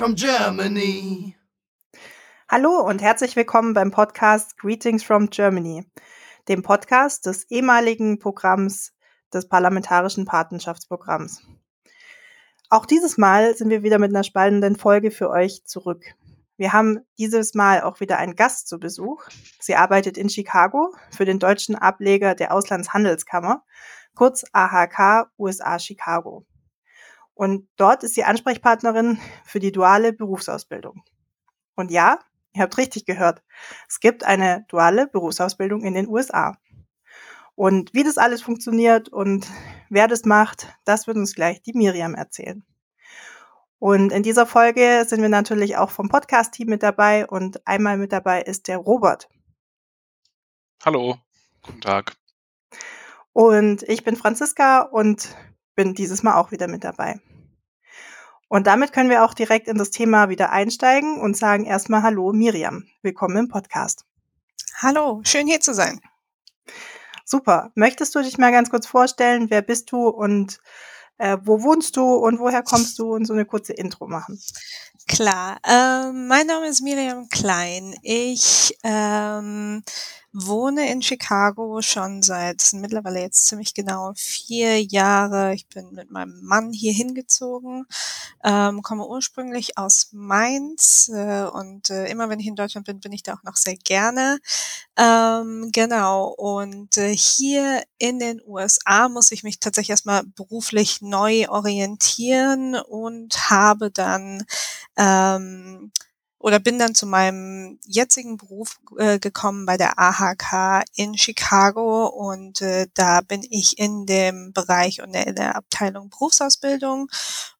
from Germany. Hallo und herzlich willkommen beim Podcast Greetings from Germany, dem Podcast des ehemaligen Programms des Parlamentarischen Patenschaftsprogramms. Auch dieses Mal sind wir wieder mit einer spannenden Folge für euch zurück. Wir haben dieses Mal auch wieder einen Gast zu Besuch. Sie arbeitet in Chicago für den deutschen Ableger der Auslandshandelskammer, kurz AHK USA Chicago. Und dort ist sie Ansprechpartnerin für die duale Berufsausbildung. Und ja, ihr habt richtig gehört, es gibt eine duale Berufsausbildung in den USA. Und wie das alles funktioniert und wer das macht, das wird uns gleich die Miriam erzählen. Und in dieser Folge sind wir natürlich auch vom Podcast-Team mit dabei und einmal mit dabei ist der Robert. Hallo, guten Tag. Und ich bin Franziska und bin dieses Mal auch wieder mit dabei. Und damit können wir auch direkt in das Thema wieder einsteigen und sagen erstmal Hallo Miriam. Willkommen im Podcast. Hallo, schön hier zu sein. Super. Möchtest du dich mal ganz kurz vorstellen? Wer bist du und äh, wo wohnst du und woher kommst du und so eine kurze Intro machen? Klar. Ähm, mein Name ist Miriam Klein. Ich ähm, wohne in Chicago schon seit mittlerweile jetzt ziemlich genau vier Jahre. Ich bin mit meinem Mann hier hingezogen, ähm, komme ursprünglich aus Mainz äh, und äh, immer wenn ich in Deutschland bin, bin ich da auch noch sehr gerne. Ähm, genau, und äh, hier in den USA muss ich mich tatsächlich erstmal beruflich neu orientieren und habe dann ähm, oder bin dann zu meinem jetzigen Beruf äh, gekommen bei der AHK in Chicago und äh, da bin ich in dem Bereich und in der Abteilung Berufsausbildung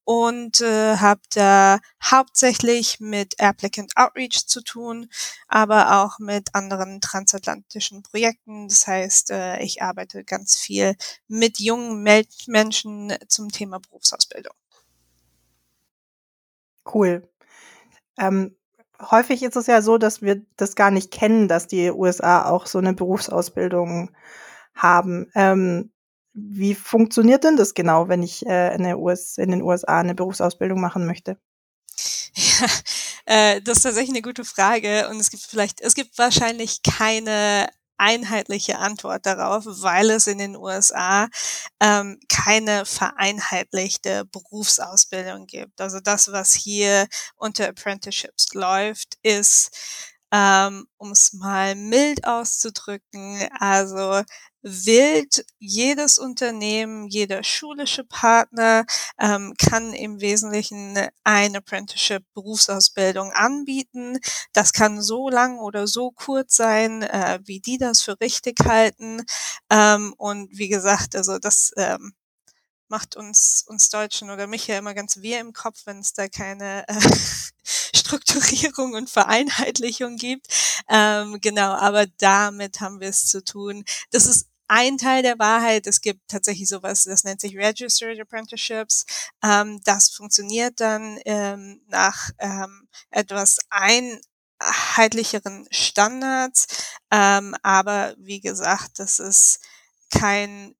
und äh, habe da hauptsächlich mit Applicant Outreach zu tun, aber auch mit anderen transatlantischen Projekten. Das heißt, äh, ich arbeite ganz viel mit jungen Menschen zum Thema Berufsausbildung. Cool. Ähm, häufig ist es ja so, dass wir das gar nicht kennen, dass die USA auch so eine Berufsausbildung haben. Ähm, wie funktioniert denn das genau, wenn ich äh, in, US, in, den USA eine Berufsausbildung machen möchte? Ja, äh, das ist tatsächlich eine gute Frage und es gibt vielleicht, es gibt wahrscheinlich keine einheitliche Antwort darauf, weil es in den USA ähm, keine vereinheitlichte Berufsausbildung gibt. Also das, was hier unter Apprenticeships läuft, ist ähm, um es mal mild auszudrücken, also wild jedes Unternehmen, jeder schulische Partner ähm, kann im Wesentlichen eine Apprenticeship Berufsausbildung anbieten. Das kann so lang oder so kurz sein, äh, wie die das für richtig halten. Ähm, und wie gesagt, also das ähm, macht uns, uns Deutschen oder mich ja immer ganz wir im Kopf, wenn es da keine äh, Strukturierung und Vereinheitlichung gibt. Ähm, genau, aber damit haben wir es zu tun. Das ist ein Teil der Wahrheit. Es gibt tatsächlich sowas, das nennt sich Registered Apprenticeships. Ähm, das funktioniert dann ähm, nach ähm, etwas einheitlicheren Standards. Ähm, aber wie gesagt, das ist kein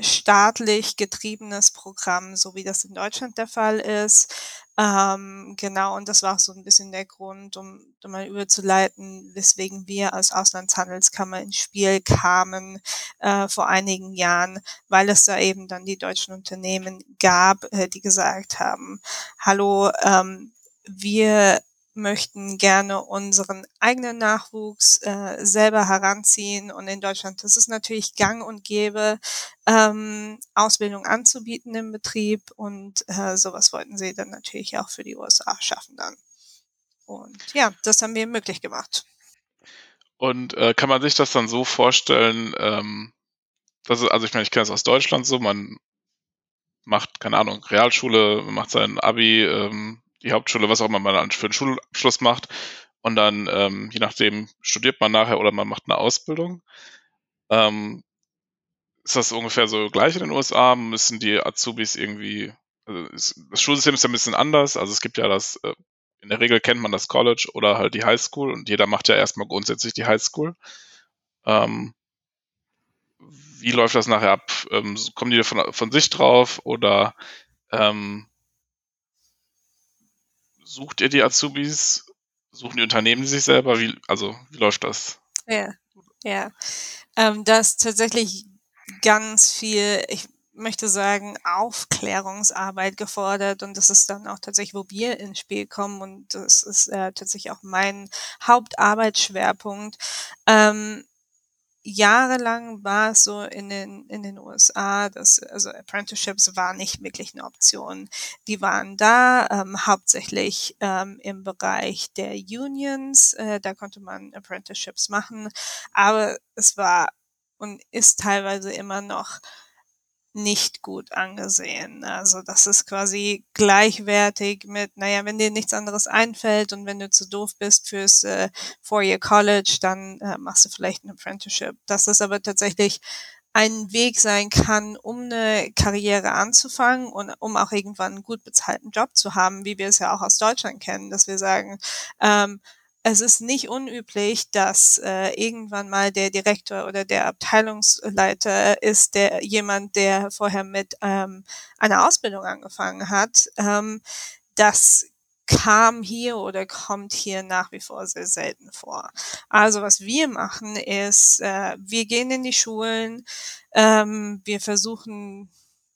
staatlich getriebenes Programm, so wie das in Deutschland der Fall ist. Ähm, genau, und das war auch so ein bisschen der Grund, um, um mal überzuleiten, weswegen wir als Auslandshandelskammer ins Spiel kamen äh, vor einigen Jahren, weil es da eben dann die deutschen Unternehmen gab, äh, die gesagt haben, hallo, ähm, wir möchten gerne unseren eigenen Nachwuchs äh, selber heranziehen. Und in Deutschland das ist natürlich gang und gäbe, ähm, Ausbildung anzubieten im Betrieb. Und äh, sowas wollten sie dann natürlich auch für die USA schaffen dann. Und ja, das haben wir möglich gemacht. Und äh, kann man sich das dann so vorstellen, ähm, dass, also ich meine, ich kenne es aus Deutschland so, man macht, keine Ahnung, Realschule, macht sein Abi, ähm, die Hauptschule, was auch immer man für einen Schulabschluss macht. Und dann, ähm, je nachdem, studiert man nachher oder man macht eine Ausbildung. Ähm, ist das ungefähr so gleich in den USA? Müssen die Azubis irgendwie, also das Schulsystem ist ja ein bisschen anders. Also es gibt ja das, äh, in der Regel kennt man das College oder halt die High School und jeder macht ja erstmal grundsätzlich die High School. Ähm, wie läuft das nachher ab? Ähm, kommen die von, von sich drauf oder ähm, sucht ihr die Azubis? Suchen die Unternehmen sich selber? Wie, also, wie läuft das? Ja, ja. Ähm, da ist tatsächlich ganz viel, ich möchte sagen, Aufklärungsarbeit gefordert und das ist dann auch tatsächlich, wo wir ins Spiel kommen und das ist äh, tatsächlich auch mein Hauptarbeitsschwerpunkt. Ähm, jahrelang war es so in den, in den USA, dass also Apprenticeships war nicht wirklich eine Option. Die waren da, ähm, hauptsächlich ähm, im Bereich der Unions, äh, da konnte man Apprenticeships machen, aber es war und ist teilweise immer noch nicht gut angesehen. Also das ist quasi gleichwertig mit, naja, wenn dir nichts anderes einfällt und wenn du zu doof bist fürs äh, Four-Year College, dann äh, machst du vielleicht ein Apprenticeship. Dass das aber tatsächlich ein Weg sein kann, um eine Karriere anzufangen und um auch irgendwann einen gut bezahlten Job zu haben, wie wir es ja auch aus Deutschland kennen, dass wir sagen, ähm, es ist nicht unüblich, dass äh, irgendwann mal der Direktor oder der Abteilungsleiter ist, der jemand, der vorher mit ähm, einer Ausbildung angefangen hat. Ähm, das kam hier oder kommt hier nach wie vor sehr selten vor. Also was wir machen ist, äh, wir gehen in die Schulen, ähm, wir versuchen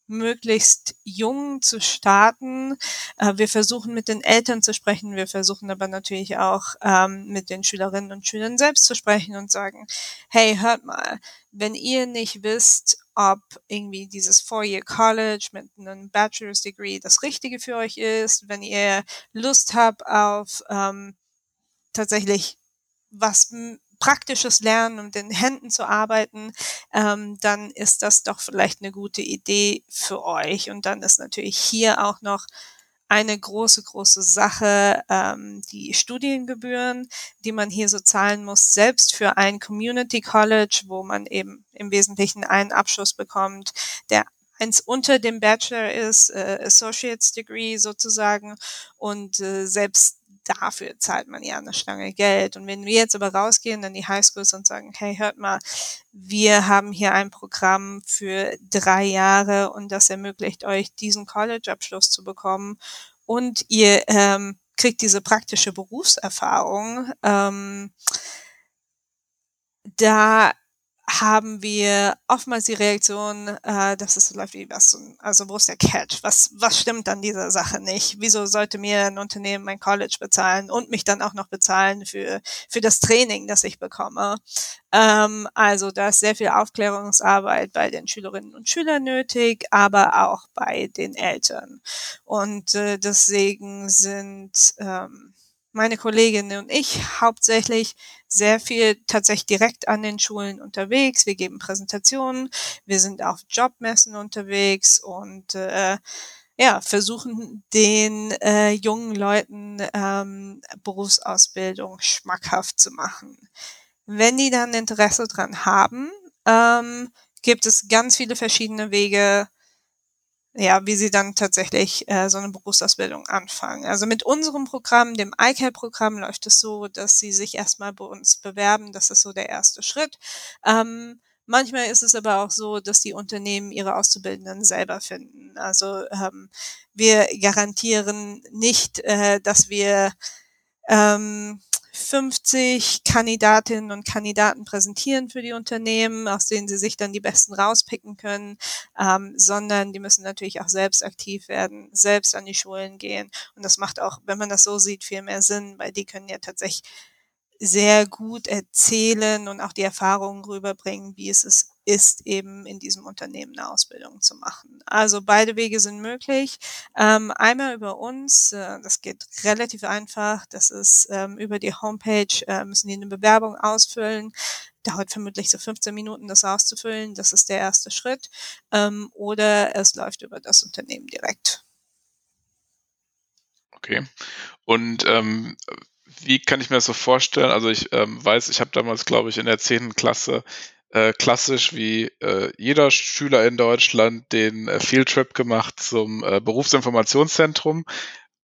möglichst jung zu starten. Äh, wir versuchen mit den Eltern zu sprechen, wir versuchen aber natürlich auch ähm, mit den Schülerinnen und Schülern selbst zu sprechen und sagen, hey, hört mal, wenn ihr nicht wisst, ob irgendwie dieses Four-Year College mit einem Bachelor's Degree das Richtige für euch ist, wenn ihr Lust habt auf ähm, tatsächlich was praktisches Lernen und den Händen zu arbeiten, ähm, dann ist das doch vielleicht eine gute Idee für euch. Und dann ist natürlich hier auch noch eine große, große Sache, ähm, die Studiengebühren, die man hier so zahlen muss, selbst für ein Community College, wo man eben im Wesentlichen einen Abschluss bekommt, der eins unter dem Bachelor ist, äh, Associate's Degree sozusagen. Und äh, selbst dafür zahlt man ja eine Stange Geld. Und wenn wir jetzt aber rausgehen in die Highschools und sagen, hey, hört mal, wir haben hier ein Programm für drei Jahre und das ermöglicht euch, diesen College-Abschluss zu bekommen und ihr ähm, kriegt diese praktische Berufserfahrung, ähm, da haben wir oftmals die Reaktion, äh, dass es läuft wie was, also wo ist der Catch? Was, was stimmt an dieser Sache nicht? Wieso sollte mir ein Unternehmen mein College bezahlen und mich dann auch noch bezahlen für, für das Training, das ich bekomme? Ähm, also da ist sehr viel Aufklärungsarbeit bei den Schülerinnen und Schülern nötig, aber auch bei den Eltern. Und äh, deswegen sind ähm, meine Kolleginnen und ich hauptsächlich sehr viel tatsächlich direkt an den Schulen unterwegs. Wir geben Präsentationen, wir sind auf Jobmessen unterwegs und äh, ja, versuchen den äh, jungen Leuten ähm, Berufsausbildung schmackhaft zu machen. Wenn die dann Interesse dran haben, ähm, gibt es ganz viele verschiedene Wege, ja, wie sie dann tatsächlich äh, so eine Berufsausbildung anfangen. Also mit unserem Programm, dem iCal-Programm, läuft es so, dass sie sich erstmal bei uns bewerben. Das ist so der erste Schritt. Ähm, manchmal ist es aber auch so, dass die Unternehmen ihre Auszubildenden selber finden. Also ähm, wir garantieren nicht, äh, dass wir ähm, 50 Kandidatinnen und Kandidaten präsentieren für die Unternehmen, aus denen sie sich dann die besten rauspicken können, ähm, sondern die müssen natürlich auch selbst aktiv werden, selbst an die Schulen gehen. Und das macht auch, wenn man das so sieht, viel mehr Sinn, weil die können ja tatsächlich sehr gut erzählen und auch die Erfahrungen rüberbringen, wie es ist, ist eben in diesem Unternehmen eine Ausbildung zu machen. Also beide Wege sind möglich. Ähm, einmal über uns, äh, das geht relativ einfach. Das ist ähm, über die Homepage, äh, müssen die eine Bewerbung ausfüllen. Dauert vermutlich so 15 Minuten, das auszufüllen. Das ist der erste Schritt. Ähm, oder es läuft über das Unternehmen direkt. Okay. Und ähm, wie kann ich mir das so vorstellen? Also ich ähm, weiß, ich habe damals, glaube ich, in der 10. Klasse äh, klassisch wie äh, jeder Schüler in Deutschland den äh, Fieldtrip gemacht zum äh, Berufsinformationszentrum.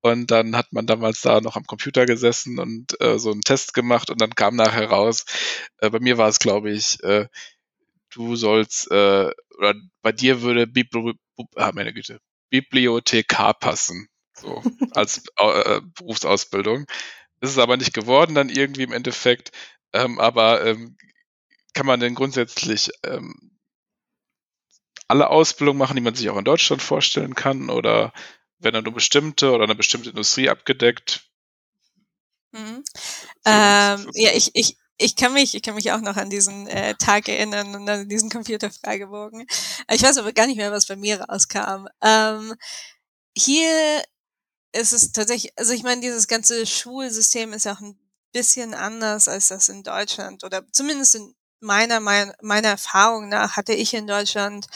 Und dann hat man damals da noch am Computer gesessen und äh, so einen Test gemacht und dann kam nachher raus. Äh, bei mir war es, glaube ich, du sollst, oder bei dir würde Bibli ah, meine Güte, Bibliothekar passen. so als Berufsausbildung. Ist es aber nicht geworden dann irgendwie im Endeffekt. Ähm, aber ähm, kann man denn grundsätzlich ähm, alle Ausbildungen machen, die man sich auch in Deutschland vorstellen kann? Oder werden dann nur bestimmte oder eine bestimmte Industrie abgedeckt? Mhm. Ähm, ja, ich, ich, ich kann mich, ich kann mich auch noch an diesen äh, Tag erinnern und an diesen Computerfragebogen. Ich weiß aber gar nicht mehr, was bei mir rauskam. Ähm, hier ist es tatsächlich, also ich meine, dieses ganze Schulsystem ist ja auch ein bisschen anders als das in Deutschland oder zumindest in meiner, meiner, meiner Erfahrung nach hatte ich in Deutschland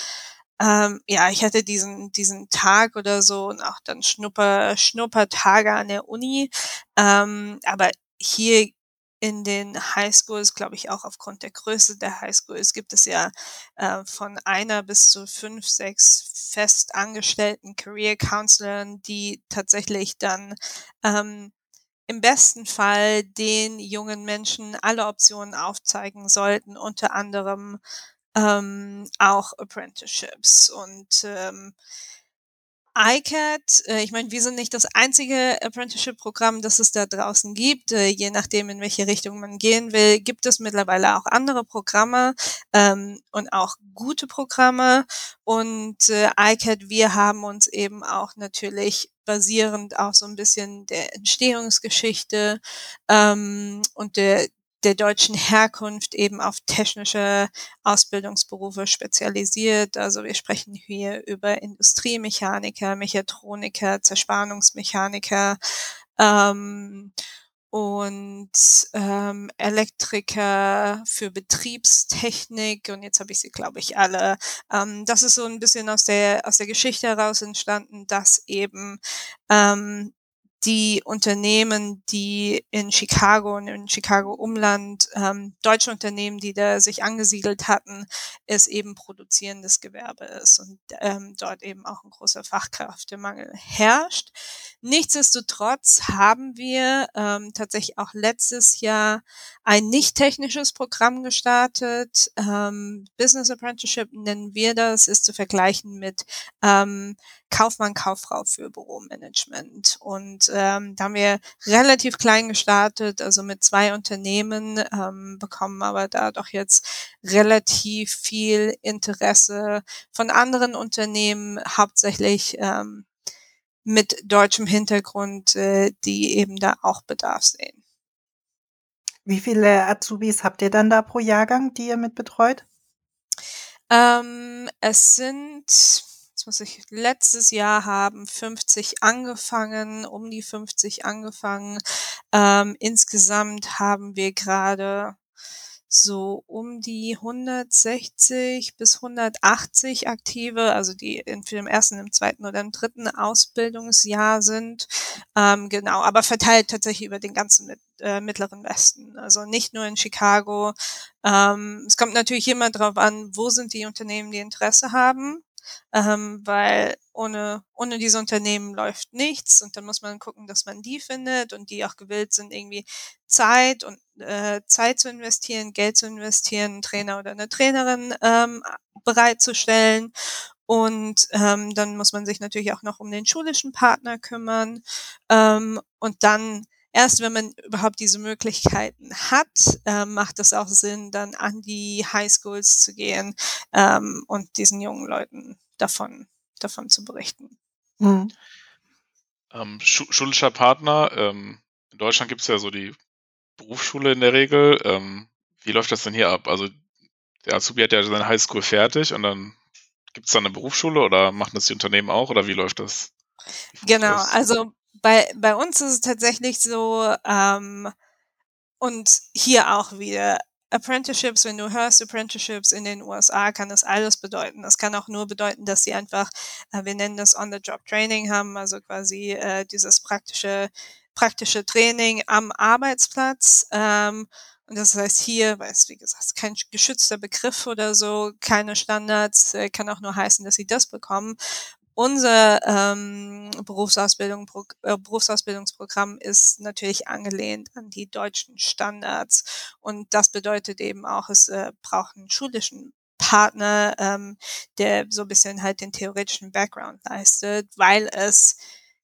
ähm, ja, ich hatte diesen, diesen Tag oder so und auch dann Schnupper, Schnuppertage an der Uni. Ähm, aber hier in den Highschools, glaube ich, auch aufgrund der Größe der Highschools gibt es ja äh, von einer bis zu fünf, sechs festangestellten Career Counselors, die tatsächlich dann ähm, im besten Fall den jungen Menschen alle Optionen aufzeigen sollten, unter anderem ähm, auch Apprenticeships und ähm, ICAT, äh, ich meine, wir sind nicht das einzige Apprenticeship-Programm, das es da draußen gibt. Äh, je nachdem, in welche Richtung man gehen will, gibt es mittlerweile auch andere Programme ähm, und auch gute Programme. Und äh, ICAT, wir haben uns eben auch natürlich basierend auf so ein bisschen der Entstehungsgeschichte ähm, und der der deutschen Herkunft eben auf technische Ausbildungsberufe spezialisiert. Also wir sprechen hier über Industriemechaniker, Mechatroniker, Zerspannungsmechaniker ähm, und ähm, Elektriker für Betriebstechnik und jetzt habe ich sie, glaube ich, alle. Ähm, das ist so ein bisschen aus der aus der Geschichte heraus entstanden, dass eben ähm, die Unternehmen, die in Chicago und in Chicago Umland, ähm, deutsche Unternehmen, die da sich angesiedelt hatten, es eben produzierendes Gewerbe ist und ähm, dort eben auch ein großer Fachkräftemangel herrscht. Nichtsdestotrotz haben wir ähm, tatsächlich auch letztes Jahr ein nicht technisches Programm gestartet. Ähm, Business Apprenticeship nennen wir das, ist zu vergleichen mit ähm, Kaufmann, Kauffrau für Büromanagement. Und ähm, da haben wir relativ klein gestartet, also mit zwei Unternehmen, ähm, bekommen aber da doch jetzt relativ viel Interesse von anderen Unternehmen, hauptsächlich ähm, mit deutschem Hintergrund, äh, die eben da auch Bedarf sehen. Wie viele Azubis habt ihr dann da pro Jahrgang, die ihr mit betreut? Ähm, es sind muss ich letztes Jahr haben 50 angefangen, um die 50 angefangen. Ähm, insgesamt haben wir gerade so um die 160 bis 180 Aktive, also die entweder im ersten, im zweiten oder im dritten Ausbildungsjahr sind. Ähm, genau, aber verteilt tatsächlich über den ganzen mit, äh, mittleren Westen. Also nicht nur in Chicago. Ähm, es kommt natürlich immer darauf an, wo sind die Unternehmen, die Interesse haben ähm, weil ohne, ohne diese Unternehmen läuft nichts und dann muss man gucken, dass man die findet und die auch gewillt sind, irgendwie Zeit und äh, Zeit zu investieren, Geld zu investieren, einen Trainer oder eine Trainerin ähm, bereitzustellen. Und ähm, dann muss man sich natürlich auch noch um den schulischen Partner kümmern. Ähm, und dann erst wenn man überhaupt diese Möglichkeiten hat, äh, macht es auch Sinn, dann an die Highschools zu gehen ähm, und diesen jungen Leuten davon, davon zu berichten. Mhm. Ähm, schulischer Partner, ähm, in Deutschland gibt es ja so die Berufsschule in der Regel. Ähm, wie läuft das denn hier ab? Also der Azubi hat ja seine Highschool fertig und dann gibt es dann eine Berufsschule oder machen das die Unternehmen auch oder wie läuft das? Genau, also bei, bei uns ist es tatsächlich so, ähm, und hier auch wieder, Apprenticeships, wenn du hörst Apprenticeships in den USA, kann das alles bedeuten. Das kann auch nur bedeuten, dass sie einfach, äh, wir nennen das On-the-Job-Training haben, also quasi äh, dieses praktische, praktische Training am Arbeitsplatz. Ähm, und das heißt hier, weil es wie gesagt kein geschützter Begriff oder so, keine Standards, äh, kann auch nur heißen, dass sie das bekommen unser ähm, Berufsausbildung, äh, Berufsausbildungsprogramm ist natürlich angelehnt an die deutschen Standards. Und das bedeutet eben auch, es äh, braucht einen schulischen Partner, ähm, der so ein bisschen halt den theoretischen Background leistet, weil es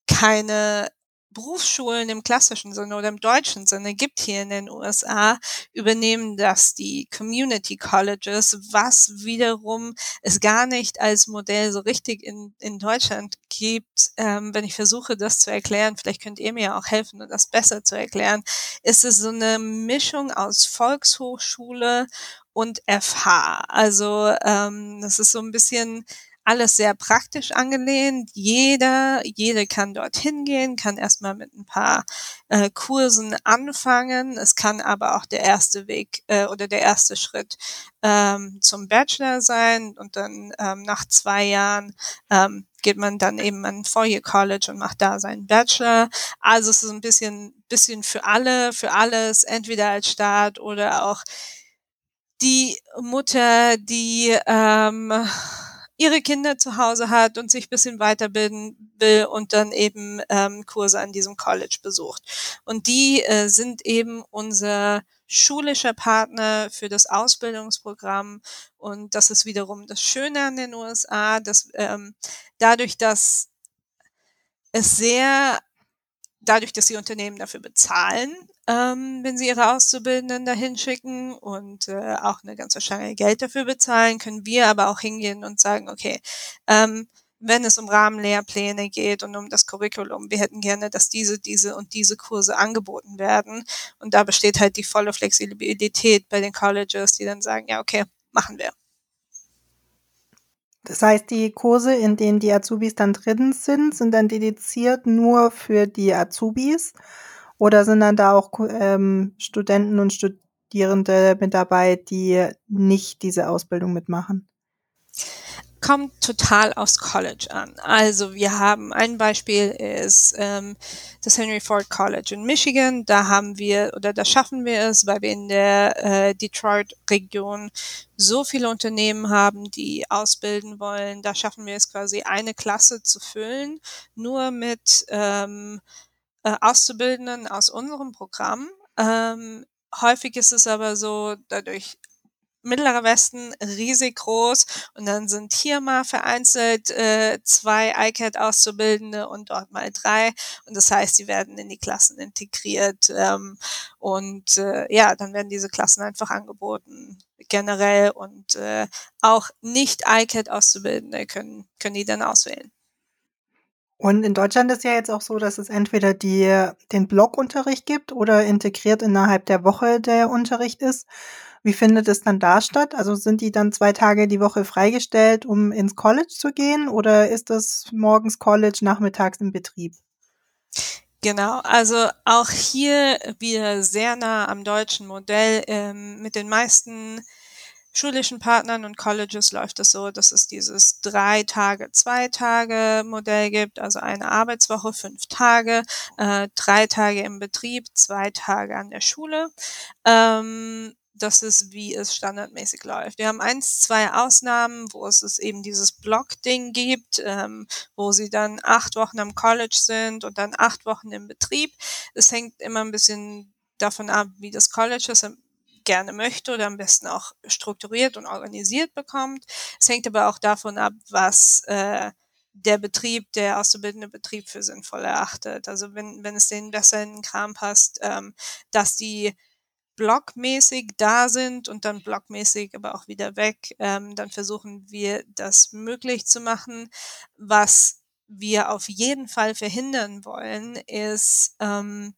keine Berufsschulen im klassischen Sinne oder im deutschen Sinne gibt hier in den USA, übernehmen das die Community Colleges, was wiederum es gar nicht als Modell so richtig in, in Deutschland gibt. Ähm, wenn ich versuche, das zu erklären, vielleicht könnt ihr mir auch helfen, das besser zu erklären, ist es so eine Mischung aus Volkshochschule und FH. Also ähm, das ist so ein bisschen alles sehr praktisch angelehnt. Jeder, jede kann dorthin gehen, kann erstmal mit ein paar äh, Kursen anfangen. Es kann aber auch der erste Weg äh, oder der erste Schritt ähm, zum Bachelor sein und dann ähm, nach zwei Jahren ähm, geht man dann eben an Four-Year College und macht da seinen Bachelor. Also es ist ein bisschen, bisschen für alle, für alles, entweder als Start oder auch die Mutter, die ähm, ihre Kinder zu Hause hat und sich bisschen weiterbilden will und dann eben ähm, Kurse an diesem College besucht. Und die äh, sind eben unser schulischer Partner für das Ausbildungsprogramm. Und das ist wiederum das Schöne an den USA, dass ähm, dadurch, dass es sehr dadurch, dass die Unternehmen dafür bezahlen, ähm, wenn sie ihre Auszubildenden dahin schicken und äh, auch eine ganze Stange Geld dafür bezahlen, können wir aber auch hingehen und sagen, okay, ähm, wenn es um Rahmenlehrpläne geht und um das Curriculum, wir hätten gerne, dass diese, diese und diese Kurse angeboten werden. Und da besteht halt die volle Flexibilität bei den Colleges, die dann sagen, ja, okay, machen wir. Das heißt, die Kurse, in denen die Azubis dann drin sind, sind dann dediziert nur für die Azubis oder sind dann da auch ähm, Studenten und Studierende mit dabei, die nicht diese Ausbildung mitmachen? kommt total aufs College an. Also wir haben ein Beispiel ist ähm, das Henry Ford College in Michigan. Da haben wir oder da schaffen wir es, weil wir in der äh, Detroit-Region so viele Unternehmen haben, die ausbilden wollen. Da schaffen wir es quasi eine Klasse zu füllen, nur mit ähm, äh, Auszubildenden aus unserem Programm. Ähm, häufig ist es aber so, dadurch Mittlerer Westen riesig groß und dann sind hier mal vereinzelt äh, zwei ICAT-Auszubildende und dort mal drei und das heißt, die werden in die Klassen integriert ähm, und äh, ja, dann werden diese Klassen einfach angeboten generell und äh, auch nicht ICAT-Auszubildende können, können die dann auswählen. Und in Deutschland ist ja jetzt auch so, dass es entweder die, den Blockunterricht gibt oder integriert innerhalb der Woche der Unterricht ist. Wie findet es dann da statt? Also sind die dann zwei Tage die Woche freigestellt, um ins College zu gehen oder ist das morgens College, nachmittags im Betrieb? Genau, also auch hier wieder sehr nah am deutschen Modell. Ähm, mit den meisten schulischen Partnern und Colleges läuft es so, dass es dieses drei Tage, zwei Tage Modell gibt, also eine Arbeitswoche, fünf Tage, äh, drei Tage im Betrieb, zwei Tage an der Schule. Ähm, das ist, wie es standardmäßig läuft. Wir haben eins, zwei Ausnahmen, wo es, es eben dieses Block-Ding gibt, ähm, wo sie dann acht Wochen am College sind und dann acht Wochen im Betrieb. Es hängt immer ein bisschen davon ab, wie das College es gerne möchte oder am besten auch strukturiert und organisiert bekommt. Es hängt aber auch davon ab, was äh, der Betrieb, der auszubildende Betrieb für sinnvoll erachtet. Also wenn, wenn es denen besser in den Kram passt, ähm, dass die blockmäßig da sind und dann blockmäßig aber auch wieder weg, ähm, dann versuchen wir das möglich zu machen. Was wir auf jeden Fall verhindern wollen, ist, ähm,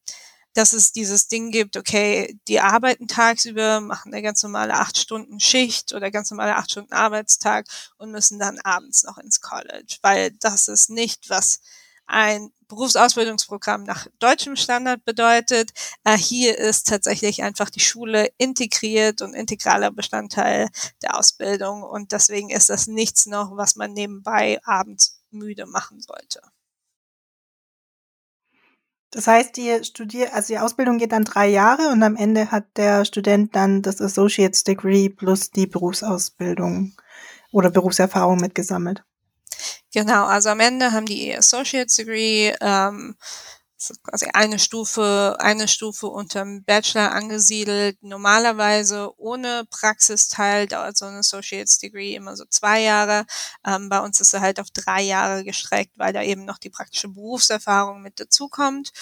dass es dieses Ding gibt, okay, die arbeiten tagsüber, machen eine ganz normale acht Stunden Schicht oder ganz normale acht Stunden Arbeitstag und müssen dann abends noch ins College, weil das ist nicht, was ein Berufsausbildungsprogramm nach deutschem Standard bedeutet. Äh, hier ist tatsächlich einfach die Schule integriert und integraler Bestandteil der Ausbildung und deswegen ist das nichts noch, was man nebenbei abends müde machen sollte. Das heißt, die Studier also die Ausbildung geht dann drei Jahre und am Ende hat der Student dann das Associate's Degree plus die Berufsausbildung oder Berufserfahrung mitgesammelt. Genau, also am Ende haben die Associate's Degree, ähm, quasi eine Stufe, eine Stufe unterm Bachelor angesiedelt. Normalerweise ohne Praxisteil dauert so ein Associate's Degree immer so zwei Jahre. Ähm, bei uns ist er halt auf drei Jahre gestreckt, weil da eben noch die praktische Berufserfahrung mit dazukommt.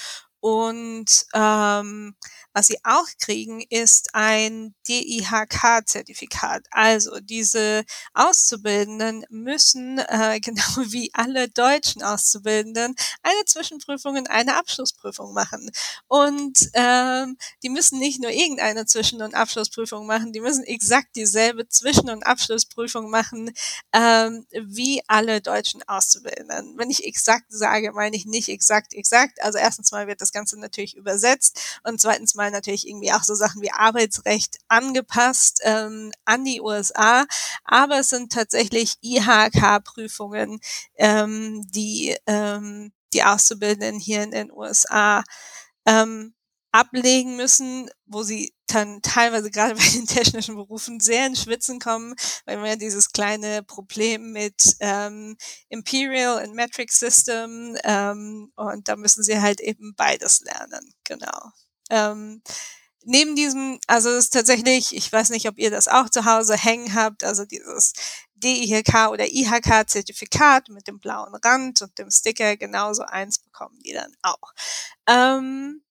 Und ähm, was sie auch kriegen, ist ein DIHK-Zertifikat. Also diese Auszubildenden müssen, äh, genau wie alle deutschen Auszubildenden, eine Zwischenprüfung und eine Abschlussprüfung machen. Und ähm, die müssen nicht nur irgendeine Zwischen- und Abschlussprüfung machen, die müssen exakt dieselbe Zwischen- und Abschlussprüfung machen ähm, wie alle deutschen Auszubildenden. Wenn ich exakt sage, meine ich nicht exakt exakt. Also erstens mal wird das Ganze natürlich übersetzt und zweitens mal mal natürlich irgendwie auch so Sachen wie Arbeitsrecht angepasst ähm, an die USA, aber es sind tatsächlich IHK-Prüfungen, ähm, die ähm, die Auszubildenden hier in den USA ähm, ablegen müssen, wo sie dann teilweise gerade bei den technischen Berufen sehr in Schwitzen kommen, weil wir dieses kleine Problem mit ähm, Imperial und Metric System ähm, und da müssen sie halt eben beides lernen, genau. Ähm, neben diesem, also es ist tatsächlich, ich weiß nicht, ob ihr das auch zu Hause hängen habt, also dieses DIHK oder IHK-Zertifikat mit dem blauen Rand und dem Sticker, genauso eins bekommen die dann auch. Ähm,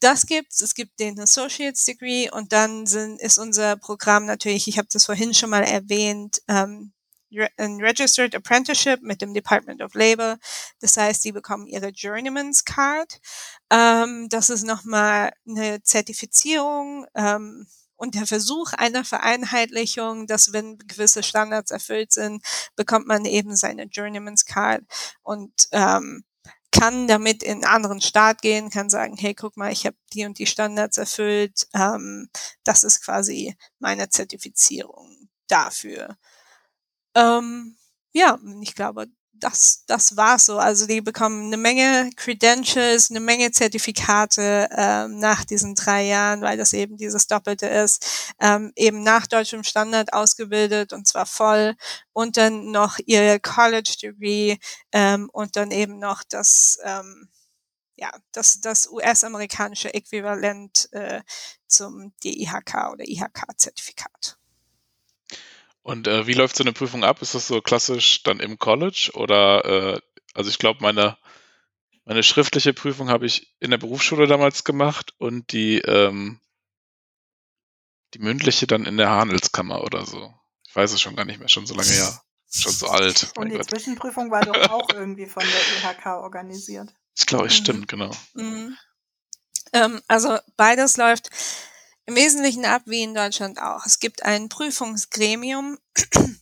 das gibt's. Es gibt den Associate's Degree und dann sind, ist unser Programm natürlich, ich habe das vorhin schon mal erwähnt, ähm, ein Registered Apprenticeship mit dem Department of Labor. Das heißt, sie bekommen ihre Journeyman's Card. Ähm, das ist nochmal eine Zertifizierung ähm, und der Versuch einer Vereinheitlichung, dass wenn gewisse Standards erfüllt sind, bekommt man eben seine Journeyman's Card und ähm, kann damit in einen anderen Staat gehen, kann sagen, hey, guck mal, ich habe die und die Standards erfüllt. Ähm, das ist quasi meine Zertifizierung dafür. Ähm, ja, ich glaube, das, das war's so. Also die bekommen eine Menge Credentials, eine Menge Zertifikate ähm, nach diesen drei Jahren, weil das eben dieses Doppelte ist, ähm, eben nach deutschem Standard ausgebildet und zwar voll und dann noch ihr College Degree ähm, und dann eben noch das ähm, ja, das, das US-amerikanische Äquivalent äh, zum DIHK oder IHK-Zertifikat. Und äh, wie läuft so eine Prüfung ab? Ist das so klassisch dann im College oder äh, also ich glaube, meine, meine schriftliche Prüfung habe ich in der Berufsschule damals gemacht und die, ähm, die mündliche dann in der Handelskammer oder so. Ich weiß es schon gar nicht mehr, schon so lange her. Schon so alt. Und die Gott. Zwischenprüfung war doch auch irgendwie von der IHK organisiert. Das glaube ich, mhm. stimmt, genau. Mhm. Ähm, also beides läuft im Wesentlichen ab wie in Deutschland auch. Es gibt ein Prüfungsgremium,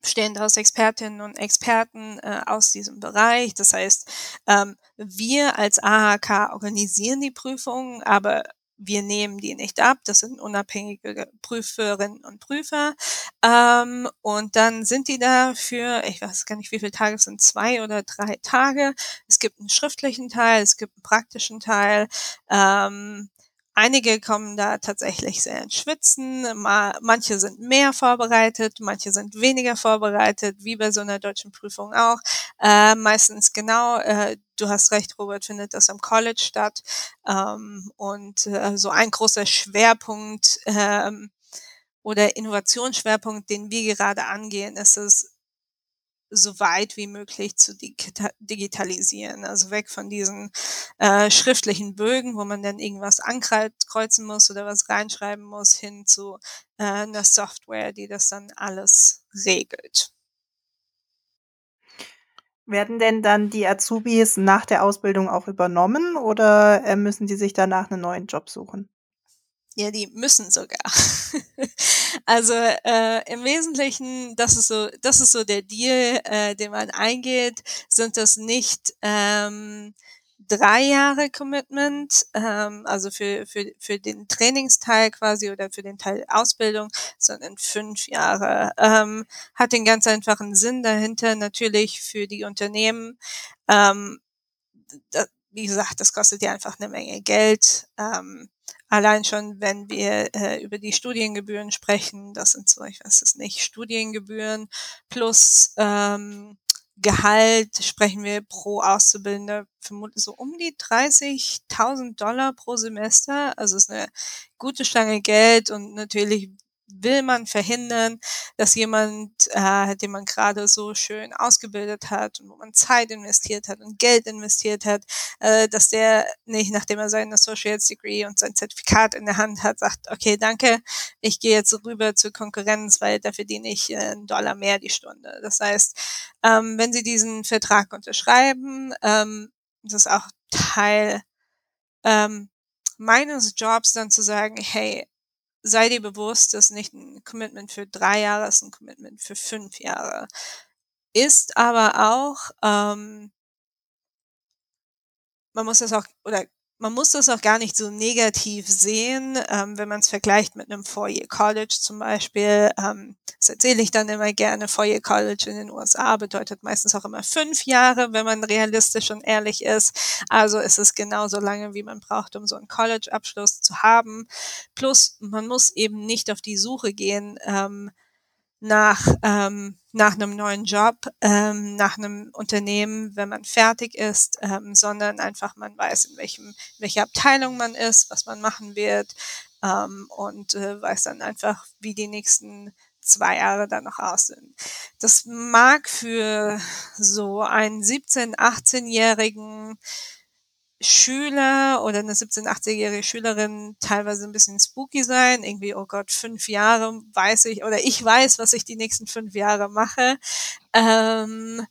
bestehend aus Expertinnen und Experten äh, aus diesem Bereich. Das heißt, ähm, wir als AHK organisieren die Prüfungen, aber wir nehmen die nicht ab. Das sind unabhängige Prüferinnen und Prüfer. Ähm, und dann sind die da für, ich weiß gar nicht, wie viele Tage es sind, zwei oder drei Tage. Es gibt einen schriftlichen Teil, es gibt einen praktischen Teil. Ähm, Einige kommen da tatsächlich sehr ins Schwitzen, manche sind mehr vorbereitet, manche sind weniger vorbereitet, wie bei so einer deutschen Prüfung auch. Äh, meistens genau, äh, du hast recht, Robert, findet das am College statt. Ähm, und äh, so ein großer Schwerpunkt ähm, oder Innovationsschwerpunkt, den wir gerade angehen, ist es, so weit wie möglich zu digitalisieren. Also weg von diesen äh, schriftlichen Bögen, wo man dann irgendwas ankreuzen muss oder was reinschreiben muss, hin zu äh, einer Software, die das dann alles regelt. Werden denn dann die Azubis nach der Ausbildung auch übernommen oder äh, müssen die sich danach einen neuen Job suchen? Ja, die müssen sogar. also äh, im Wesentlichen, das ist so, das ist so der Deal, äh, den man eingeht, sind das nicht ähm, drei Jahre Commitment, ähm, also für, für, für den Trainingsteil quasi oder für den Teil Ausbildung, sondern fünf Jahre. Ähm, hat den ganz einfachen Sinn dahinter, natürlich für die Unternehmen. Ähm, da, wie gesagt, das kostet ja einfach eine Menge Geld. Ähm, Allein schon, wenn wir äh, über die Studiengebühren sprechen, das sind so, ich weiß es nicht, Studiengebühren plus ähm, Gehalt sprechen wir pro Auszubildende vermutlich so um die 30.000 Dollar pro Semester. Also ist eine gute Stange Geld und natürlich will man verhindern, dass jemand, äh, den man gerade so schön ausgebildet hat und wo man Zeit investiert hat und Geld investiert hat, äh, dass der nicht, nachdem er sein Associate's Degree und sein Zertifikat in der Hand hat, sagt, okay, danke, ich gehe jetzt rüber zur Konkurrenz, weil da verdiene ich äh, einen Dollar mehr die Stunde. Das heißt, ähm, wenn Sie diesen Vertrag unterschreiben, ähm, das ist auch Teil ähm, meines Jobs dann zu sagen, hey, sei dir bewusst, dass nicht ein Commitment für drei Jahre ist, ein Commitment für fünf Jahre. Ist aber auch, ähm, man muss das auch, oder man muss das auch gar nicht so negativ sehen, ähm, wenn man es vergleicht mit einem Four-Year-College zum Beispiel. Ähm, das erzähle ich dann immer gerne. Four-Year-College in den USA bedeutet meistens auch immer fünf Jahre, wenn man realistisch und ehrlich ist. Also ist es genauso lange, wie man braucht, um so einen College-Abschluss zu haben. Plus, man muss eben nicht auf die Suche gehen, ähm, nach, ähm, nach einem neuen Job, ähm, nach einem Unternehmen, wenn man fertig ist, ähm, sondern einfach man weiß, in welchem, welcher Abteilung man ist, was man machen wird ähm, und äh, weiß dann einfach, wie die nächsten zwei Jahre dann noch aussehen. Das mag für so einen 17-, 18-jährigen Schüler oder eine 17-, 18-jährige Schülerin teilweise ein bisschen spooky sein. Irgendwie, oh Gott, fünf Jahre weiß ich oder ich weiß, was ich die nächsten fünf Jahre mache. Ähm,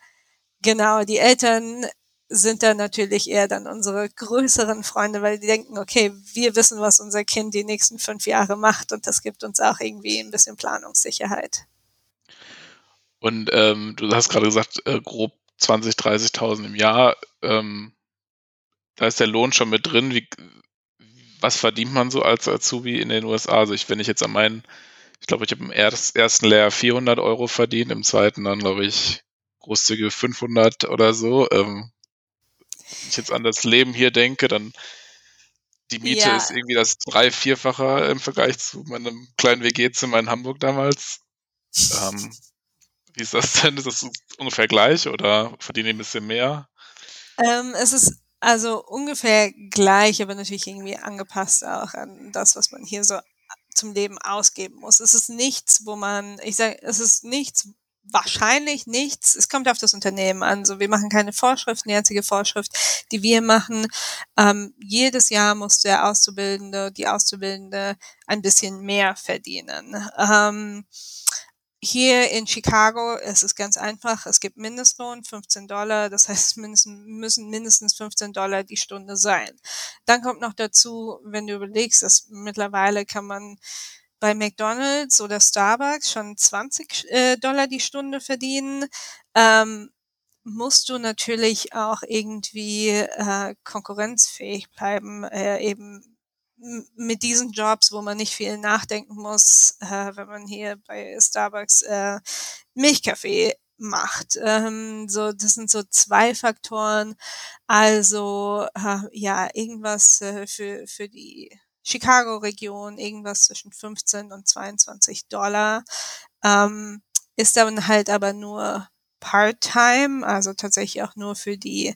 genau, die Eltern sind dann natürlich eher dann unsere größeren Freunde, weil die denken, okay, wir wissen, was unser Kind die nächsten fünf Jahre macht und das gibt uns auch irgendwie ein bisschen Planungssicherheit. Und ähm, du hast gerade gesagt, äh, grob 20, 30.000 im Jahr. Ähm, da ist der Lohn schon mit drin. Wie, was verdient man so als Azubi in den USA? Also ich, wenn ich jetzt an meinen, ich glaube, ich habe im ersten Lehrjahr 400 Euro verdient, im zweiten dann, glaube ich, großzügige 500 oder so. Ähm, wenn ich jetzt an das Leben hier denke, dann die Miete ja. ist irgendwie das drei-, vierfache im Vergleich zu meinem kleinen WG-Zimmer in Hamburg damals. Ähm, wie ist das denn? Ist das ungefähr gleich oder verdiene ich ein bisschen mehr? Ähm, es ist also ungefähr gleich, aber natürlich irgendwie angepasst auch an das, was man hier so zum Leben ausgeben muss. Es ist nichts, wo man, ich sage, es ist nichts, wahrscheinlich nichts. Es kommt auf das Unternehmen an. So, wir machen keine Vorschriften. Die einzige Vorschrift, die wir machen, ähm, jedes Jahr muss der Auszubildende, die Auszubildende ein bisschen mehr verdienen. Ähm, hier in Chicago ist es ganz einfach. Es gibt Mindestlohn, 15 Dollar. Das heißt, mindestens, müssen mindestens 15 Dollar die Stunde sein. Dann kommt noch dazu, wenn du überlegst, dass mittlerweile kann man bei McDonald's oder Starbucks schon 20 äh, Dollar die Stunde verdienen. Ähm, musst du natürlich auch irgendwie äh, konkurrenzfähig bleiben, äh, eben mit diesen Jobs, wo man nicht viel nachdenken muss, äh, wenn man hier bei Starbucks äh, Milchkaffee macht. Ähm, so, das sind so zwei Faktoren. Also äh, ja, irgendwas äh, für, für die Chicago-Region, irgendwas zwischen 15 und 22 Dollar. Ähm, ist dann halt aber nur Part-Time, also tatsächlich auch nur für die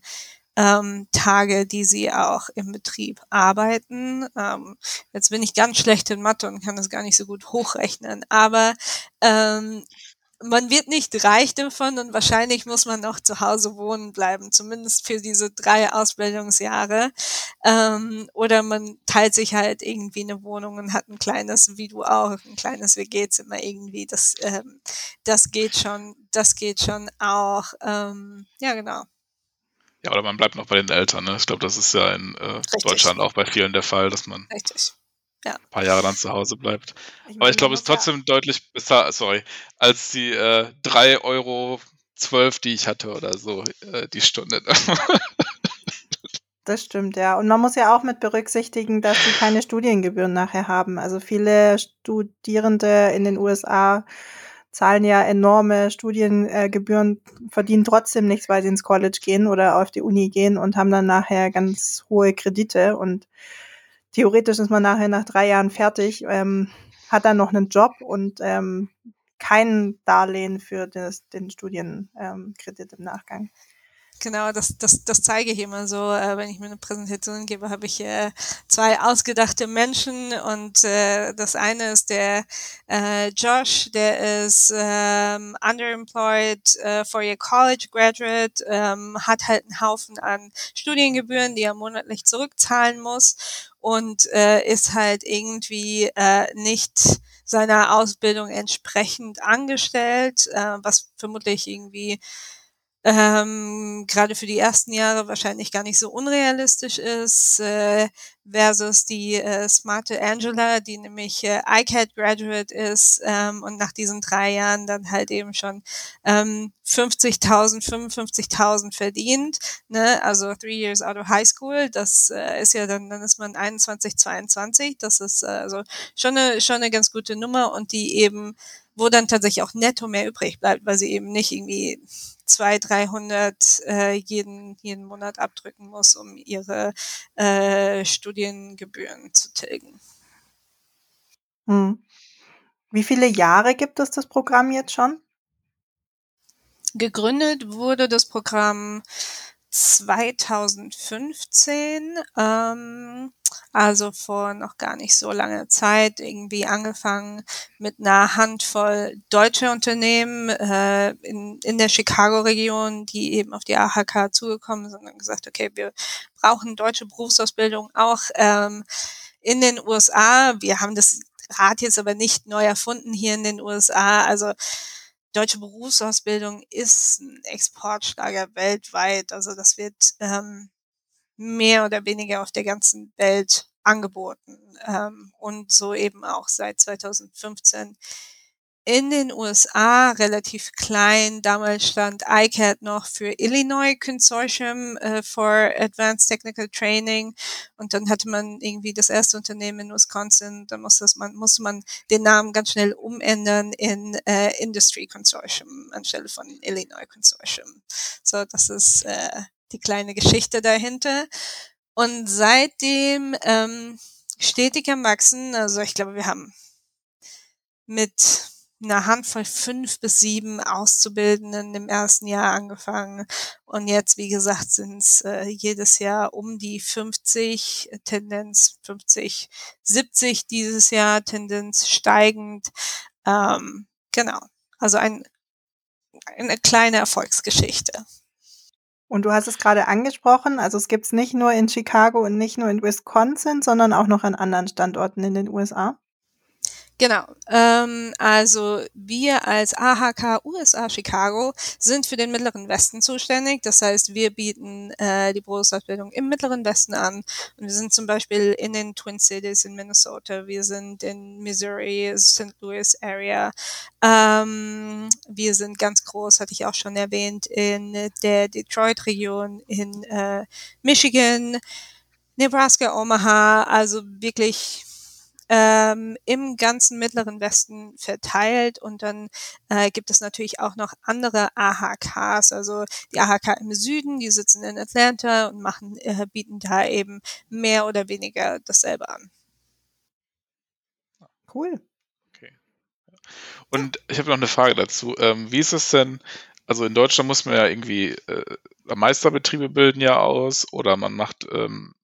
ähm, Tage, die sie auch im Betrieb arbeiten. Ähm, jetzt bin ich ganz schlecht in Mathe und kann das gar nicht so gut hochrechnen, aber ähm, man wird nicht reich davon und wahrscheinlich muss man noch zu Hause wohnen bleiben, zumindest für diese drei Ausbildungsjahre. Ähm, oder man teilt sich halt irgendwie eine Wohnung und hat ein kleines, wie du auch, ein kleines WG-Zimmer irgendwie. Das, ähm, das geht schon, das geht schon auch. Ähm, ja, genau. Ja, oder man bleibt noch bei den Eltern. Ne? Ich glaube, das ist ja in äh, Deutschland auch bei vielen der Fall, dass man Richtig. Ja. ein paar Jahre dann zu Hause bleibt. Ich Aber ich glaube, es ist trotzdem ja. deutlich besser, sorry, als die äh, 3,12 Euro, die ich hatte oder so, äh, die Stunde. Das stimmt, ja. Und man muss ja auch mit berücksichtigen, dass sie keine Studiengebühren nachher haben. Also viele Studierende in den USA zahlen ja enorme Studiengebühren, verdienen trotzdem nichts, weil sie ins College gehen oder auf die Uni gehen und haben dann nachher ganz hohe Kredite und theoretisch ist man nachher nach drei Jahren fertig, ähm, hat dann noch einen Job und ähm, kein Darlehen für das, den Studienkredit im Nachgang. Genau, das, das, das zeige ich immer so. Äh, wenn ich mir eine Präsentation gebe, habe ich äh, zwei ausgedachte Menschen und äh, das eine ist der äh, Josh, der ist ähm, underemployed, äh, four-year college graduate, ähm, hat halt einen Haufen an Studiengebühren, die er monatlich zurückzahlen muss und äh, ist halt irgendwie äh, nicht seiner Ausbildung entsprechend angestellt, äh, was vermutlich irgendwie ähm, gerade für die ersten Jahre wahrscheinlich gar nicht so unrealistisch ist, äh, versus die äh, smarte Angela, die nämlich äh, ICAT Graduate ist ähm, und nach diesen drei Jahren dann halt eben schon ähm, 50.000, 55.000 verdient, ne? also three years out of high school, das äh, ist ja dann, dann ist man 21, 22, das ist äh, also schon eine, schon eine ganz gute Nummer und die eben wo dann tatsächlich auch netto mehr übrig bleibt, weil sie eben nicht irgendwie zwei, 300 äh, jeden, jeden Monat abdrücken muss, um ihre äh, Studiengebühren zu tilgen. Hm. Wie viele Jahre gibt es das Programm jetzt schon? Gegründet wurde das Programm 2015, ähm, also vor noch gar nicht so langer Zeit, irgendwie angefangen mit einer Handvoll deutsche Unternehmen äh, in, in der Chicago-Region, die eben auf die AHK zugekommen sind und gesagt, okay, wir brauchen deutsche Berufsausbildung auch ähm, in den USA. Wir haben das Rad jetzt aber nicht neu erfunden hier in den USA. Also deutsche Berufsausbildung ist ein Exportschlager weltweit. Also das wird ähm, mehr oder weniger auf der ganzen Welt angeboten ähm, und so eben auch seit 2015 in den USA relativ klein. Damals stand ICAT noch für Illinois Consortium äh, for Advanced Technical Training. Und dann hatte man irgendwie das erste Unternehmen in Wisconsin. Da musste man, musste man den Namen ganz schnell umändern in äh, Industry Consortium anstelle von Illinois Consortium. So, das ist äh, die kleine Geschichte dahinter. Und seitdem ähm, stetig am Wachsen. Also ich glaube, wir haben mit einer Handvoll fünf bis sieben Auszubildenden im ersten Jahr angefangen. Und jetzt, wie gesagt, sind es äh, jedes Jahr um die 50, Tendenz 50, 70 dieses Jahr, Tendenz steigend. Ähm, genau. Also ein, eine kleine Erfolgsgeschichte. Und du hast es gerade angesprochen, also es gibt es nicht nur in Chicago und nicht nur in Wisconsin, sondern auch noch an anderen Standorten in den USA. Genau. Ähm, also wir als AHK USA Chicago sind für den Mittleren Westen zuständig. Das heißt, wir bieten äh, die Berufsausbildung im Mittleren Westen an. Und wir sind zum Beispiel in den Twin Cities in Minnesota. Wir sind in Missouri, St. Louis Area. Ähm, wir sind ganz groß, hatte ich auch schon erwähnt, in der Detroit-Region, in äh, Michigan, Nebraska, Omaha. Also wirklich ähm, im ganzen Mittleren Westen verteilt und dann äh, gibt es natürlich auch noch andere AHKs, also die AHK im Süden, die sitzen in Atlanta und machen, äh, bieten da eben mehr oder weniger dasselbe an. Cool. Okay. Und ich habe noch eine Frage dazu. Ähm, wie ist es denn, also in Deutschland muss man ja irgendwie äh, Meisterbetriebe bilden ja aus oder man macht ähm,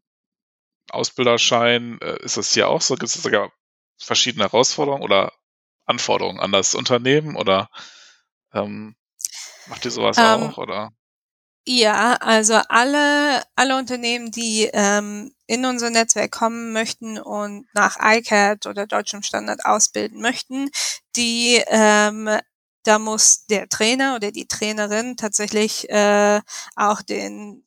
Ausbilderschein, äh, ist das hier auch so? Gibt es sogar verschiedene Herausforderungen oder Anforderungen an das Unternehmen oder ähm, macht ihr sowas ähm, auch oder? Ja, also alle, alle Unternehmen, die ähm, in unser Netzwerk kommen möchten und nach ICAT oder deutschem Standard ausbilden möchten, die ähm, da muss der Trainer oder die Trainerin tatsächlich äh, auch den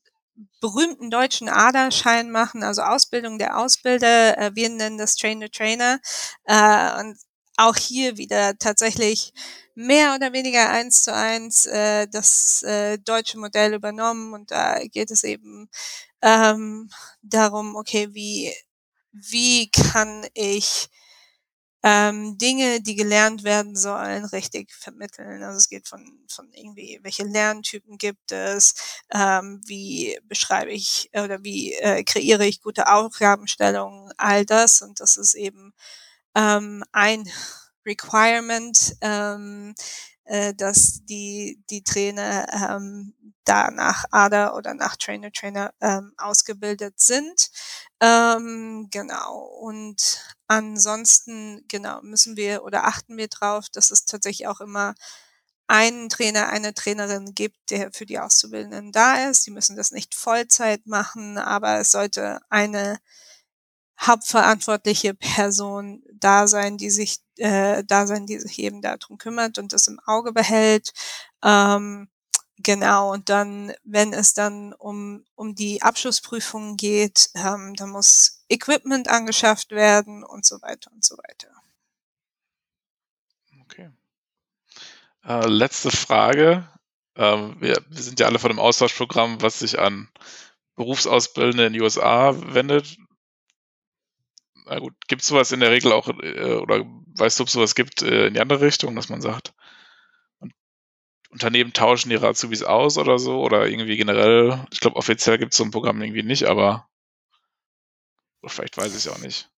berühmten deutschen Aderschein machen, also Ausbildung der Ausbilder. Äh, wir nennen das Train the Trainer. Äh, und auch hier wieder tatsächlich mehr oder weniger eins zu eins äh, das äh, deutsche Modell übernommen. Und da geht es eben ähm, darum, okay, wie, wie kann ich ähm, Dinge, die gelernt werden sollen, richtig vermitteln. Also es geht von, von irgendwie, welche Lerntypen gibt es, ähm, wie beschreibe ich oder wie äh, kreiere ich gute Aufgabenstellungen, all das. Und das ist eben ähm, ein Requirement, ähm, äh, dass die, die Trainer ähm, da nach ADA oder nach Trainer Trainer ähm, ausgebildet sind. Ähm, genau. Und ansonsten, genau, müssen wir oder achten wir drauf, dass es tatsächlich auch immer einen Trainer, eine Trainerin gibt, der für die Auszubildenden da ist. Die müssen das nicht Vollzeit machen, aber es sollte eine hauptverantwortliche Person da sein, die sich äh, da sein, die sich eben darum kümmert und das im Auge behält. Ähm, genau, und dann, wenn es dann um, um die Abschlussprüfungen geht, ähm, dann muss Equipment angeschafft werden und so weiter und so weiter. Okay. Äh, letzte Frage. Ähm, wir, wir sind ja alle von dem Austauschprogramm, was sich an Berufsausbildende in den USA wendet na gut, gibt es sowas in der Regel auch, äh, oder weißt du, ob es sowas gibt äh, in die andere Richtung, dass man sagt, Unternehmen tauschen ihre Azubis aus oder so, oder irgendwie generell, ich glaube, offiziell gibt es so ein Programm irgendwie nicht, aber vielleicht weiß ich es auch nicht.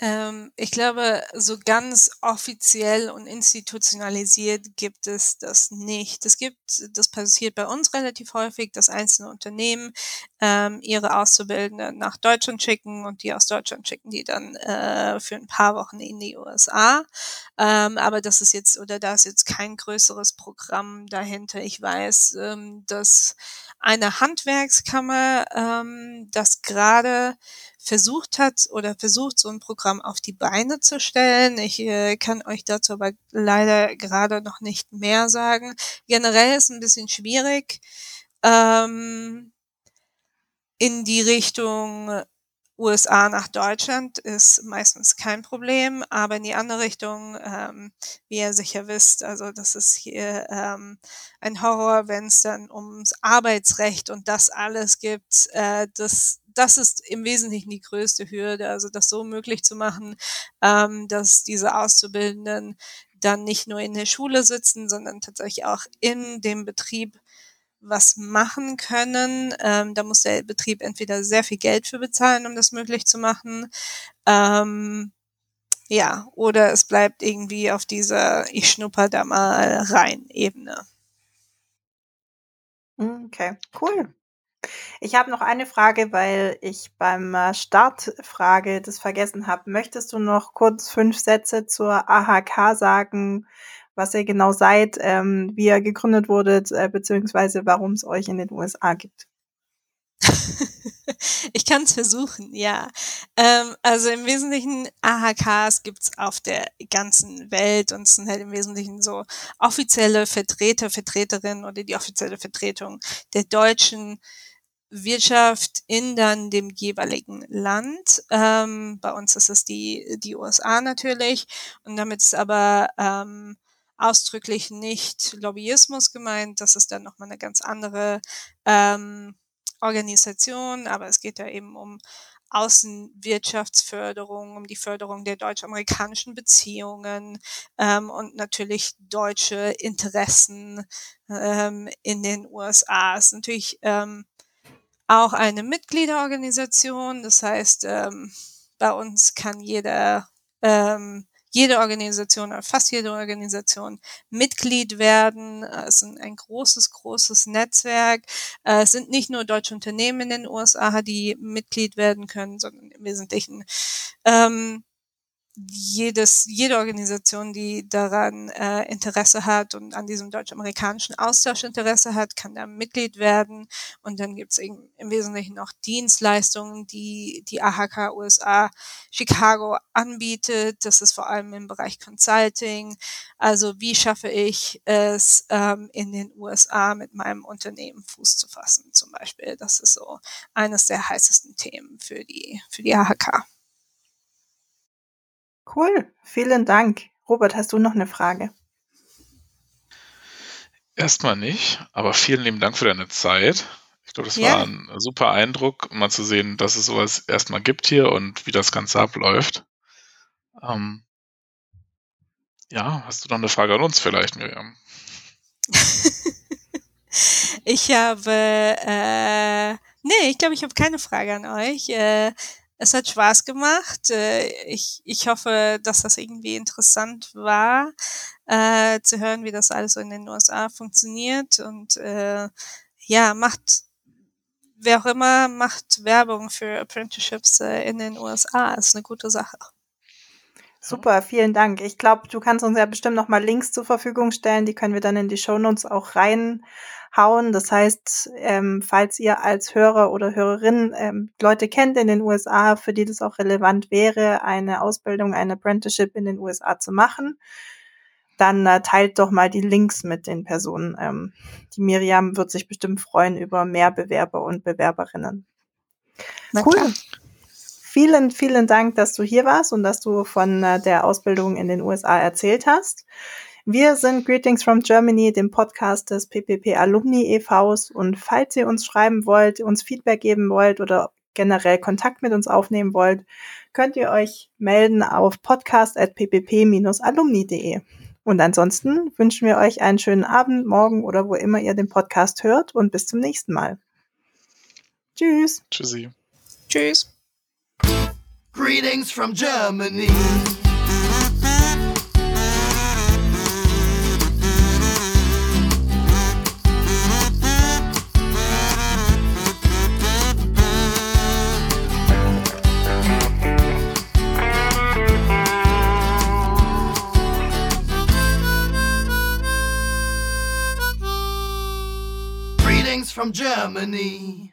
Ähm, ich glaube, so ganz offiziell und institutionalisiert gibt es das nicht. Es gibt, das passiert bei uns relativ häufig, dass einzelne Unternehmen ähm, ihre Auszubildenden nach Deutschland schicken und die aus Deutschland schicken die dann äh, für ein paar Wochen in die USA. Ähm, aber das ist jetzt, oder da ist jetzt kein größeres Programm dahinter. Ich weiß, ähm, dass eine Handwerkskammer ähm, das gerade versucht hat oder versucht, so ein Programm auf die Beine zu stellen. Ich äh, kann euch dazu aber leider gerade noch nicht mehr sagen. Generell ist ein bisschen schwierig. Ähm, in die Richtung USA nach Deutschland ist meistens kein Problem, aber in die andere Richtung, ähm, wie ihr sicher wisst, also das ist hier ähm, ein Horror, wenn es dann ums Arbeitsrecht und das alles gibt. Äh, das, das ist im Wesentlichen die größte Hürde, also das so möglich zu machen, ähm, dass diese Auszubildenden dann nicht nur in der Schule sitzen, sondern tatsächlich auch in dem Betrieb was machen können. Ähm, da muss der Betrieb entweder sehr viel Geld für bezahlen, um das möglich zu machen. Ähm, ja, oder es bleibt irgendwie auf dieser Ich schnupper da mal rein Ebene. Okay, cool. Ich habe noch eine Frage, weil ich beim äh, Startfrage das vergessen habe. Möchtest du noch kurz fünf Sätze zur AHK sagen, was ihr genau seid, ähm, wie ihr gegründet wurdet, äh, beziehungsweise warum es euch in den USA gibt. ich kann es versuchen, ja. Ähm, also im Wesentlichen AHKs gibt's auf der ganzen Welt und es sind halt im Wesentlichen so offizielle Vertreter, Vertreterinnen oder die offizielle Vertretung der deutschen Wirtschaft in dann dem jeweiligen Land. Ähm, bei uns ist es die, die USA natürlich und damit ist aber ähm, ausdrücklich nicht Lobbyismus gemeint. Das ist dann nochmal eine ganz andere ähm, Organisation, aber es geht ja eben um Außenwirtschaftsförderung, um die Förderung der deutsch-amerikanischen Beziehungen ähm, und natürlich deutsche Interessen ähm, in den USA. Es ist natürlich ähm, auch eine Mitgliederorganisation, das heißt, ähm, bei uns kann jeder ähm, jede Organisation oder fast jede Organisation Mitglied werden. Es ist ein großes, großes Netzwerk. Es sind nicht nur deutsche Unternehmen in den USA, die Mitglied werden können, sondern im Wesentlichen ähm, jedes, jede Organisation, die daran äh, Interesse hat und an diesem deutsch-amerikanischen Austausch Interesse hat, kann da Mitglied werden. Und dann gibt es im Wesentlichen noch Dienstleistungen, die die AHK USA Chicago anbietet. Das ist vor allem im Bereich Consulting. Also wie schaffe ich es, ähm, in den USA mit meinem Unternehmen Fuß zu fassen, zum Beispiel. Das ist so eines der heißesten Themen für die, für die AHK. Cool, vielen Dank. Robert, hast du noch eine Frage? Erstmal nicht, aber vielen lieben Dank für deine Zeit. Ich glaube, das ja. war ein super Eindruck, mal zu sehen, dass es sowas erstmal gibt hier und wie das Ganze abläuft. Ähm, ja, hast du noch eine Frage an uns vielleicht, Miriam? ich habe, äh, nee, ich glaube, ich habe keine Frage an euch. Äh, es hat Spaß gemacht. Äh, ich, ich hoffe, dass das irgendwie interessant war, äh, zu hören, wie das alles so in den USA funktioniert. Und äh, ja, macht, wer auch immer macht Werbung für Apprenticeships äh, in den USA. ist eine gute Sache. Super, vielen Dank. Ich glaube, du kannst uns ja bestimmt noch mal Links zur Verfügung stellen. Die können wir dann in die Shownotes auch reinhauen. Das heißt, ähm, falls ihr als Hörer oder Hörerin ähm, Leute kennt in den USA, für die das auch relevant wäre, eine Ausbildung, ein Apprenticeship in den USA zu machen, dann äh, teilt doch mal die Links mit den Personen. Ähm, die Miriam wird sich bestimmt freuen über mehr Bewerber und Bewerberinnen. Na cool. Klar. Vielen, vielen Dank, dass du hier warst und dass du von äh, der Ausbildung in den USA erzählt hast. Wir sind Greetings from Germany, dem Podcast des PPP Alumni e.V.s. Und falls ihr uns schreiben wollt, uns Feedback geben wollt oder generell Kontakt mit uns aufnehmen wollt, könnt ihr euch melden auf podcast.ppp-alumni.de. Und ansonsten wünschen wir euch einen schönen Abend, morgen oder wo immer ihr den Podcast hört und bis zum nächsten Mal. Tschüss. Tschüssi. Tschüss. Greetings from Germany. Greetings from Germany.